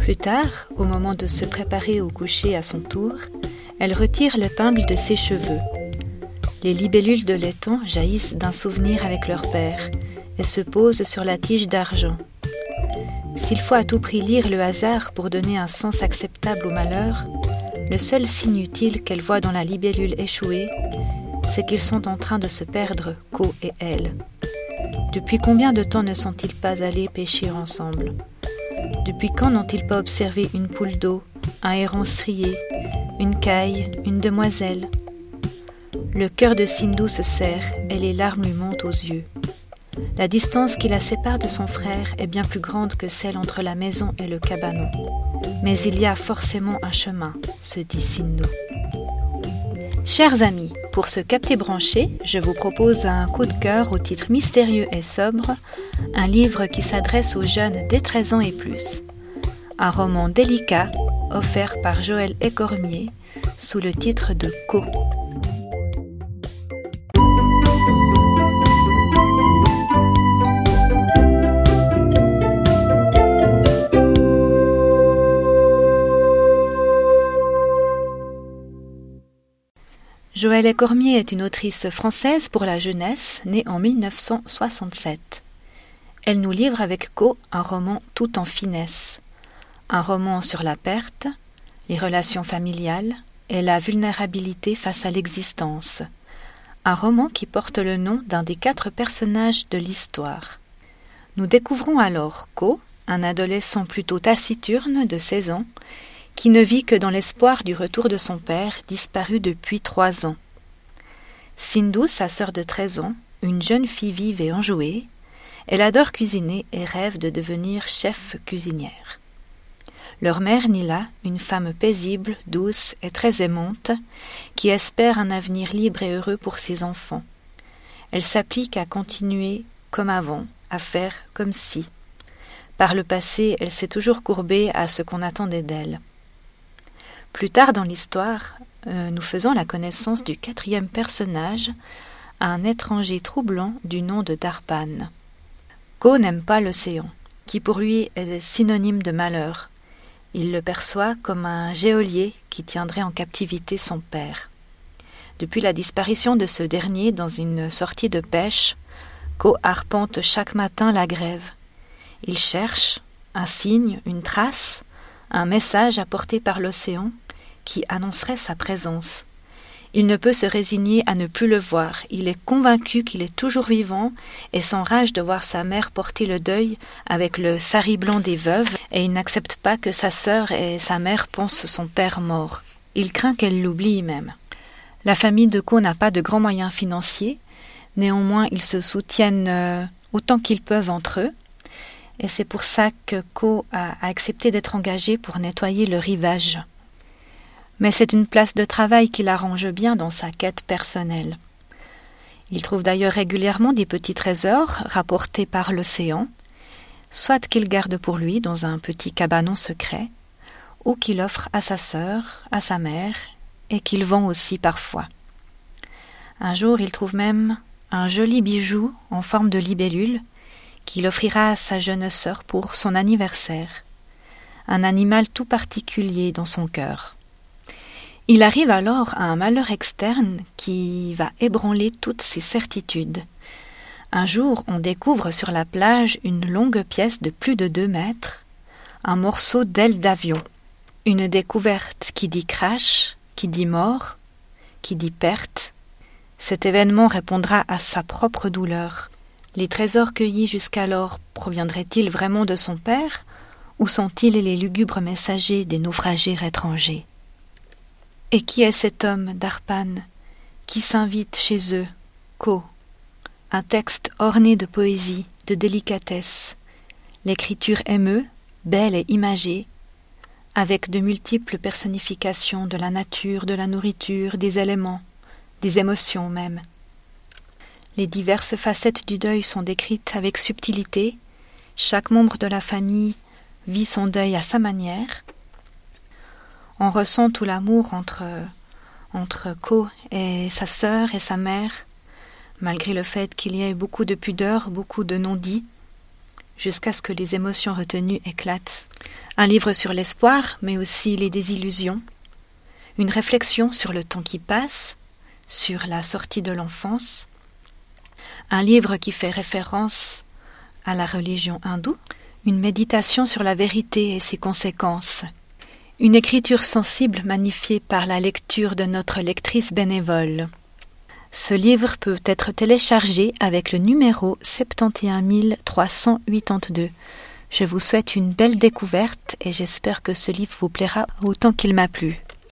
Plus tard, au moment de se préparer au coucher à son tour, elle retire l'épingle de ses cheveux. Les libellules de laiton jaillissent d'un souvenir avec leur père et se posent sur la tige d'argent. S'il faut à tout prix lire le hasard pour donner un sens acceptable au malheur, le seul signe utile qu'elle voit dans la libellule échouée, c'est qu'ils sont en train de se perdre, Co et elle. Depuis combien de temps ne sont-ils pas allés pêcher ensemble? Depuis quand n'ont-ils pas observé une poule d'eau, un héron strié, une caille, une demoiselle? Le cœur de Sindou se serre et les larmes lui montent aux yeux. La distance qui la sépare de son frère est bien plus grande que celle entre la maison et le cabanon. Mais il y a forcément un chemin, se dit Sindou. Chers amis, pour ce capté branché, je vous propose un coup de cœur au titre mystérieux et sobre, un livre qui s'adresse aux jeunes dès 13 ans et plus. Un roman délicat offert par Joël Écormier sous le titre de Co. Joëlle Écormier est une autrice française pour la jeunesse, née en 1967. Elle nous livre avec Co un roman tout en finesse. Un roman sur la perte, les relations familiales et la vulnérabilité face à l'existence. Un roman qui porte le nom d'un des quatre personnages de l'histoire. Nous découvrons alors Co, un adolescent plutôt taciturne de 16 ans, qui ne vit que dans l'espoir du retour de son père, disparu depuis trois ans. Sindhu, sa sœur de treize ans, une jeune fille vive et enjouée, elle adore cuisiner et rêve de devenir chef cuisinière. Leur mère Nila, une femme paisible, douce et très aimante, qui espère un avenir libre et heureux pour ses enfants. Elle s'applique à continuer comme avant, à faire comme si. Par le passé, elle s'est toujours courbée à ce qu'on attendait d'elle. Plus tard dans l'histoire, euh, nous faisons la connaissance du quatrième personnage, un étranger troublant du nom de Darpan. Ko n'aime pas l'océan, qui pour lui est synonyme de malheur. Il le perçoit comme un géolier qui tiendrait en captivité son père. Depuis la disparition de ce dernier dans une sortie de pêche, Ko arpente chaque matin la grève. Il cherche un signe, une trace, un message apporté par l'océan qui annoncerait sa présence. Il ne peut se résigner à ne plus le voir. Il est convaincu qu'il est toujours vivant et s'enrage de voir sa mère porter le deuil avec le sari blanc des veuves et il n'accepte pas que sa sœur et sa mère pensent son père mort. Il craint qu'elle l'oublie même. La famille de Co n'a pas de grands moyens financiers. Néanmoins, ils se soutiennent euh, autant qu'ils peuvent entre eux et c'est pour ça que Co a accepté d'être engagé pour nettoyer le rivage. Mais c'est une place de travail qui l'arrange bien dans sa quête personnelle. Il trouve d'ailleurs régulièrement des petits trésors rapportés par l'océan, soit qu'il garde pour lui dans un petit cabanon secret, ou qu'il offre à sa sœur, à sa mère, et qu'il vend aussi parfois. Un jour il trouve même un joli bijou en forme de libellule qu'il offrira à sa jeune sœur pour son anniversaire. Un animal tout particulier dans son cœur. Il arrive alors à un malheur externe qui va ébranler toutes ses certitudes. Un jour, on découvre sur la plage une longue pièce de plus de deux mètres, un morceau d'aile d'avion. Une découverte qui dit crash, qui dit mort, qui dit perte. Cet événement répondra à sa propre douleur. Les trésors cueillis jusqu'alors proviendraient-ils vraiment de son père, ou sont-ils les lugubres messagers des naufragés étrangers? Et qui est cet homme, Darpan, qui s'invite chez eux, Co Un texte orné de poésie, de délicatesse. L'écriture émeut, belle et imagée, avec de multiples personnifications de la nature, de la nourriture, des éléments, des émotions même. Les diverses facettes du deuil sont décrites avec subtilité. Chaque membre de la famille vit son deuil à sa manière. On ressent tout l'amour entre, entre Ko et sa sœur et sa mère, malgré le fait qu'il y ait beaucoup de pudeur, beaucoup de non-dits. jusqu'à ce que les émotions retenues éclatent. Un livre sur l'espoir, mais aussi les désillusions. Une réflexion sur le temps qui passe, sur la sortie de l'enfance. Un livre qui fait référence à la religion hindoue. Une méditation sur la vérité et ses conséquences. Une écriture sensible magnifiée par la lecture de notre lectrice bénévole. Ce livre peut être téléchargé avec le numéro 71382. Je vous souhaite une belle découverte et j'espère que ce livre vous plaira autant qu'il m'a plu.